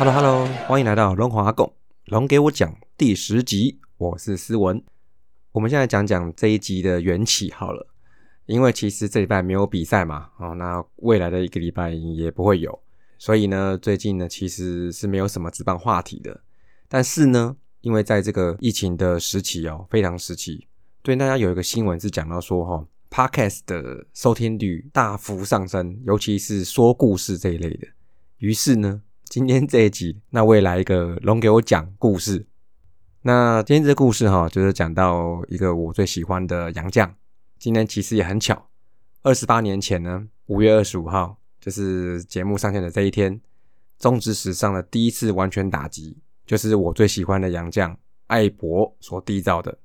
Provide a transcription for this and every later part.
Hello Hello，欢迎来到龙华共龙给我讲第十集，我是思文。我们现在讲讲这一集的缘起好了，因为其实这礼拜没有比赛嘛，哦，那未来的一个礼拜也不会有，所以呢，最近呢其实是没有什么值班话题的。但是呢，因为在这个疫情的时期哦，非常时期，对大家有一个新闻是讲到说哈，Podcast 的收听率大幅上升，尤其是说故事这一类的。于是呢。今天这一集，那我也来一个龙给我讲故事。那今天这个故事哈，就是讲到一个我最喜欢的洋将。今天其实也很巧，二十八年前呢，五月二十五号，就是节目上线的这一天，中职史上的第一次完全打击，就是我最喜欢的洋将艾博所缔造的。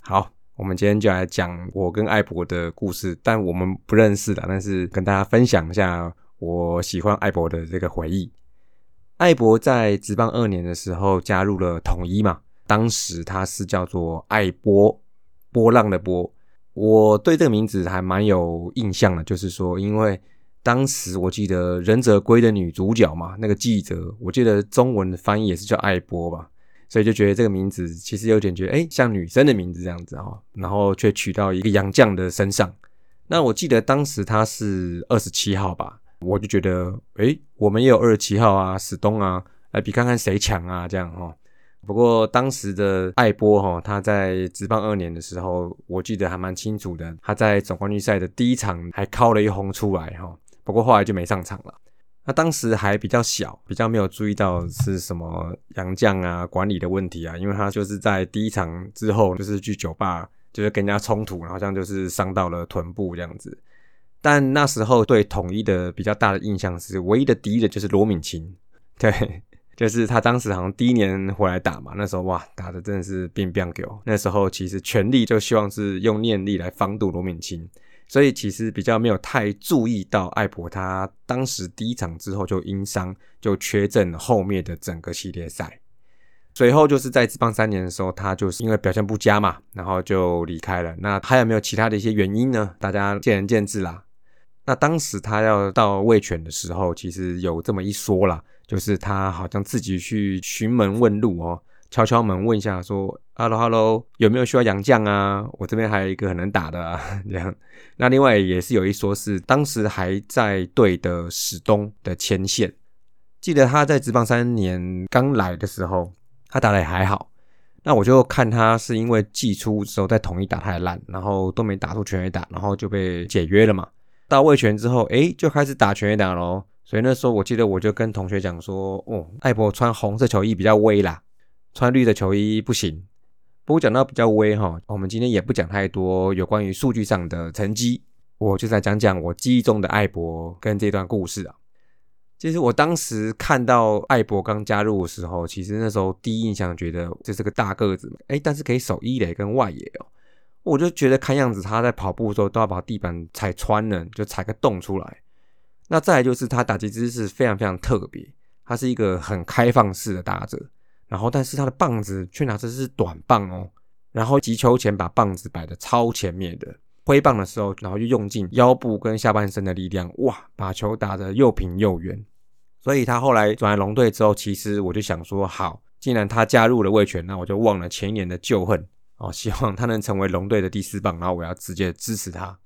好，我们今天就来讲我跟艾博的故事，但我们不认识的，但是跟大家分享一下我喜欢艾博的这个回忆。艾博在职棒二年的时候加入了统一嘛，当时他是叫做艾波，波浪的波。我对这个名字还蛮有印象的，就是说，因为当时我记得《忍者龟》的女主角嘛，那个记者，我记得中文的翻译也是叫艾波吧，所以就觉得这个名字其实有点觉得，哎，像女生的名字这样子哈，然后却取到一个洋将的身上。那我记得当时他是二十七号吧。我就觉得，诶，我们也有二十七号啊，史东啊，来比看看谁强啊，这样哈。不过当时的艾波哈，他在职棒二年的时候，我记得还蛮清楚的。他在总冠军赛的第一场还敲了一轰出来哈，不过后来就没上场了。那当时还比较小，比较没有注意到是什么洋将啊、管理的问题啊，因为他就是在第一场之后就是去酒吧，就是跟人家冲突，好像就是伤到了臀部这样子。但那时候对统一的比较大的印象是，唯一的敌人就是罗敏清，对，就是他当时好像第一年回来打嘛，那时候哇，打的真的是变变狗。那时候其实全力就希望是用念力来防堵罗敏清，所以其实比较没有太注意到艾博他当时第一场之后就因伤就缺阵后面的整个系列赛。随后就是在职棒三年的时候，他就是因为表现不佳嘛，然后就离开了。那还有没有其他的一些原因呢？大家见仁见智啦。那当时他要到魏权的时候，其实有这么一说啦，就是他好像自己去询门问路哦，敲敲门问一下说：“Hello Hello，有没有需要洋将啊？我这边还有一个很能打的啊。”这样。那另外也是有一说是当时还在队的史东的牵线，记得他在职棒三年刚来的时候，他打的也还好。那我就看他是因为季初时候在统一打太烂，然后都没打出全垒打，然后就被解约了嘛。到卫权之后，哎，就开始打全垒打喽。所以那时候我记得，我就跟同学讲说，哦，艾博穿红色球衣比较威啦，穿绿的球衣不行。不过讲到比较威哈，我们今天也不讲太多有关于数据上的成绩，我就在讲讲我记忆中的艾博跟这段故事啊。其实我当时看到艾博刚加入的时候，其实那时候第一印象觉得这是个大个子，哎，但是可以守一垒跟外野哦。我就觉得看样子他在跑步的时候都要把地板踩穿了，就踩个洞出来。那再来就是他打击姿势非常非常特别，他是一个很开放式的打者，然后但是他的棒子却拿的是短棒哦，然后击球前把棒子摆的超前面的，挥棒的时候，然后就用尽腰部跟下半身的力量，哇，把球打得又平又圆。所以他后来转来龙队之后，其实我就想说，好，既然他加入了卫权，那我就忘了前年的旧恨。哦，希望他能成为龙队的第四棒，然后我要直接支持他。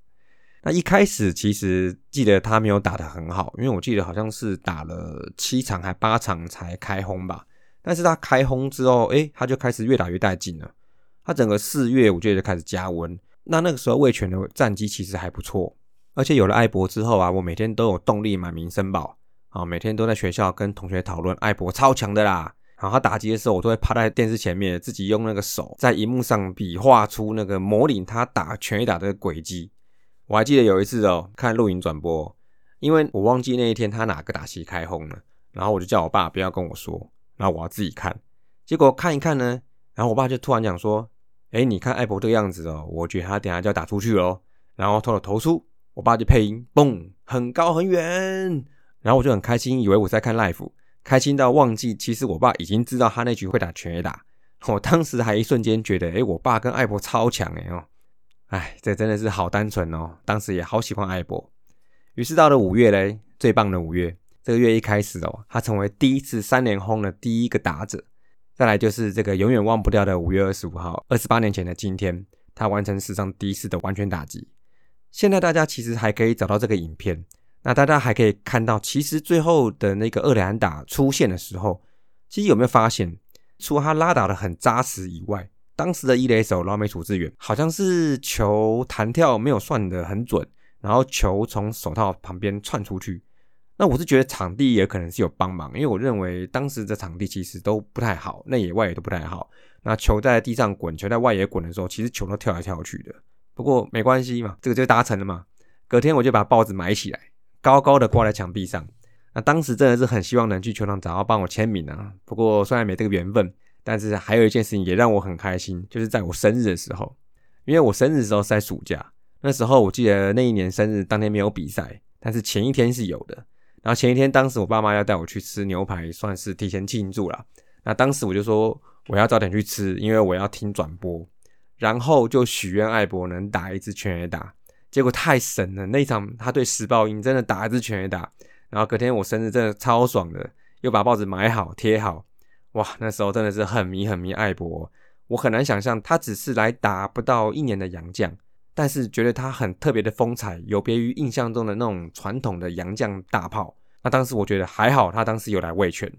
那一开始其实记得他没有打得很好，因为我记得好像是打了七场还八场才开轰吧。但是他开轰之后，诶，他就开始越打越带劲了。他整个四月我觉得就开始加温。那那个时候魏权的战绩其实还不错，而且有了艾博之后啊，我每天都有动力买民生宝啊，每天都在学校跟同学讨论艾博超强的啦。然后他打击的时候，我都会趴在电视前面，自己用那个手在荧幕上比划出那个模拟他打全垒打的轨迹。我还记得有一次哦，看录影转播，因为我忘记那一天他哪个打席开轰了，然后我就叫我爸不要跟我说，然后我要自己看。结果看一看呢，然后我爸就突然讲说：“哎，你看艾博这个样子哦，我觉得他等下就要打出去喽。”然后投了投出，我爸就配音，嘣，很高很远。然后我就很开心，以为我在看 live。开心到忘记，其实我爸已经知道他那局会打全 A 打。我当时还一瞬间觉得，哎，我爸跟艾博超强哎哦，哎，这真的是好单纯哦。当时也好喜欢艾博。于是到了五月嘞，最棒的五月，这个月一开始哦，他成为第一次三连轰的第一个打者。再来就是这个永远忘不掉的五月二十五号，二十八年前的今天，他完成史上第一次的完全打击。现在大家其实还可以找到这个影片，那大家还可以看到，其实最后的那个二连打出现的时候，其实有没有发现，除了他拉打的很扎实以外，当时的一垒手老美处置员好像是球弹跳没有算的很准，然后球从手套旁边窜出去。那我是觉得场地也可能是有帮忙，因为我认为当时的场地其实都不太好，内野外野都不太好。那球在地上滚，球在外野滚的时候，其实球都跳来跳去的。不过没关系嘛，这个就达成了嘛。隔天我就把报纸埋起来，高高的挂在墙壁上。那当时真的是很希望能去球场找到帮我签名啊。不过虽然没这个缘分，但是还有一件事情也让我很开心，就是在我生日的时候，因为我生日的时候是在暑假，那时候我记得那一年生日当天没有比赛，但是前一天是有的。然后前一天，当时我爸妈要带我去吃牛排，算是提前庆祝了。那当时我就说我要早点去吃，因为我要听转播。然后就许愿艾博能打一支全垒打，结果太神了！那一场他对石报英真的打一支全垒打。然后隔天我生日真的超爽的，又把报纸买好贴好。哇，那时候真的是很迷很迷艾博。我很难想象他只是来打不到一年的洋将。但是觉得他很特别的风采，有别于印象中的那种传统的洋将大炮。那当时我觉得还好，他当时有来卫权。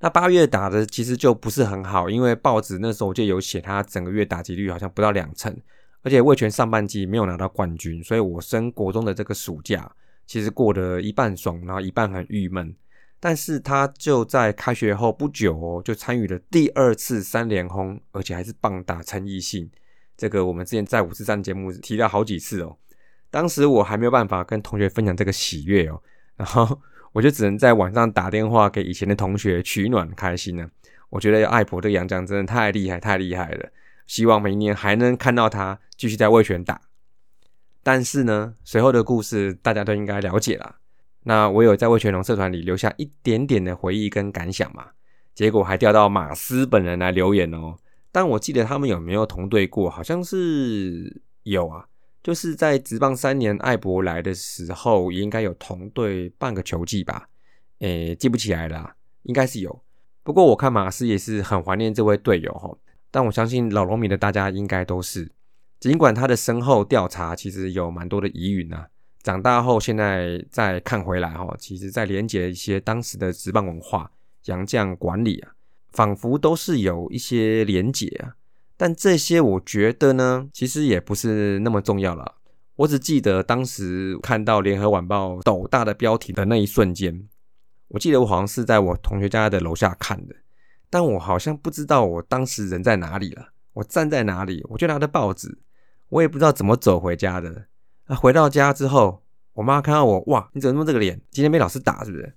那八月打的其实就不是很好，因为报纸那时候就有写他整个月打击率好像不到两成，而且魏权上半季没有拿到冠军，所以我升国中的这个暑假其实过得一半爽，然后一半很郁闷。但是他就在开学后不久哦，就参与了第二次三连轰，而且还是棒打陈奕迅。这个我们之前在五四三节目提到好几次哦，当时我还没有办法跟同学分享这个喜悦哦，然后我就只能在晚上打电话给以前的同学取暖开心呢。我觉得艾博这个洋将真的太厉害太厉害了，希望明年还能看到他继续在卫权打。但是呢，随后的故事大家都应该了解了。那我有在卫权龙社团里留下一点点的回忆跟感想嘛，结果还调到马斯本人来留言哦。但我记得他们有没有同队过？好像是有啊，就是在职棒三年艾博来的时候，也应该有同队半个球季吧？诶，记不起来了，应该是有。不过我看马斯也是很怀念这位队友哈。但我相信老农民的大家应该都是，尽管他的身后调查其实有蛮多的疑云啊，长大后现在再看回来哈，其实在连接一些当时的职棒文化、洋将管理啊。仿佛都是有一些连结啊，但这些我觉得呢，其实也不是那么重要了。我只记得当时看到《联合晚报》斗大的标题的那一瞬间，我记得我好像是在我同学家的楼下看的，但我好像不知道我当时人在哪里了，我站在哪里，我就拿着报纸，我也不知道怎么走回家的。那回到家之后，我妈看到我，哇，你怎么弄这个脸？今天被老师打是不是？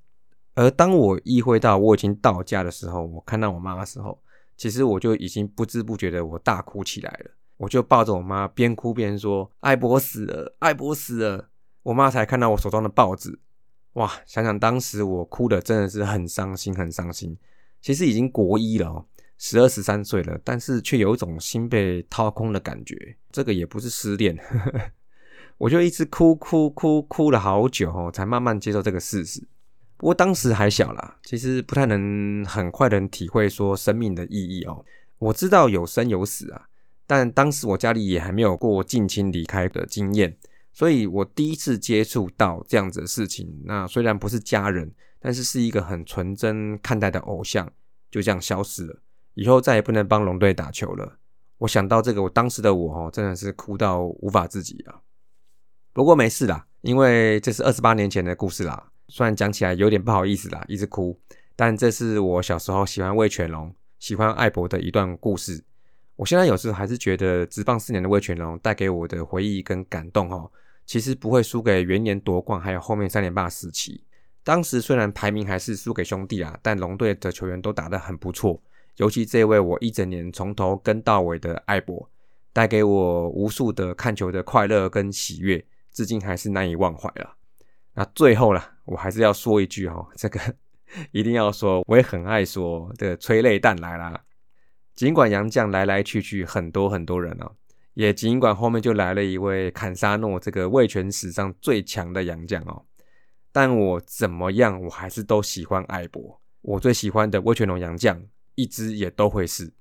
而当我意会到我已经到家的时候，我看到我妈的时候，其实我就已经不知不觉的我大哭起来了。我就抱着我妈，边哭边说：“艾博死了，艾博死了。”我妈才看到我手中的报纸，哇！想想当时我哭的真的是很伤心，很伤心。其实已经国一了哦，十二十三岁了，但是却有一种心被掏空的感觉。这个也不是失恋，我就一直哭哭哭哭了好久，才慢慢接受这个事实。不过当时还小啦，其实不太能很快的体会说生命的意义哦。我知道有生有死啊，但当时我家里也还没有过近亲离开的经验，所以我第一次接触到这样子的事情。那虽然不是家人，但是是一个很纯真看待的偶像，就这样消失了。以后再也不能帮龙队打球了。我想到这个，我当时的我哦，真的是哭到无法自己啊。不过没事啦，因为这是二十八年前的故事啦。虽然讲起来有点不好意思啦，一直哭，但这是我小时候喜欢魏全龙、喜欢艾博的一段故事。我现在有时候还是觉得，直棒四年的魏全龙带给我的回忆跟感动哦，其实不会输给元年夺冠，还有后面三连霸时期。当时虽然排名还是输给兄弟啊，但龙队的球员都打得很不错，尤其这位我一整年从头跟到尾的艾博，带给我无数的看球的快乐跟喜悦，至今还是难以忘怀了。那最后了，我还是要说一句哈，这个 一定要说，我也很爱说的催泪弹来啦。尽管杨将来来去去很多很多人哦，也尽管后面就来了一位坎沙诺，这个卫权史上最强的杨将哦，但我怎么样，我还是都喜欢艾博。我最喜欢的威权龙洋将，一只也都会是。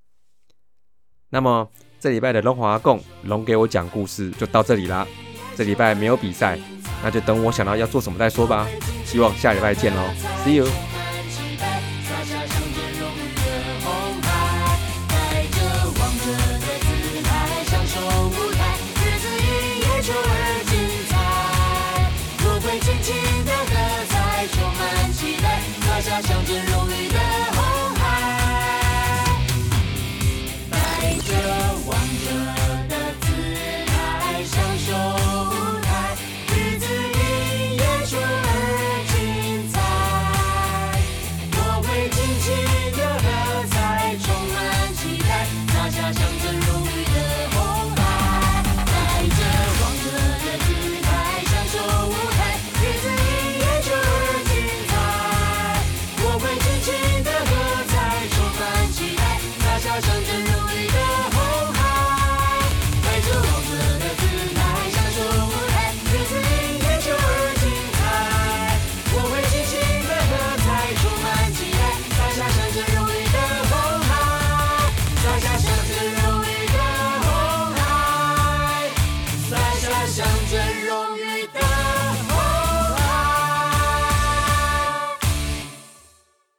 那么这礼拜的龙华共龙给我讲故事就到这里啦。这礼拜没有比赛，那就等我想到要做什么再说吧。希望下礼拜见喽，See you。家乡真容易。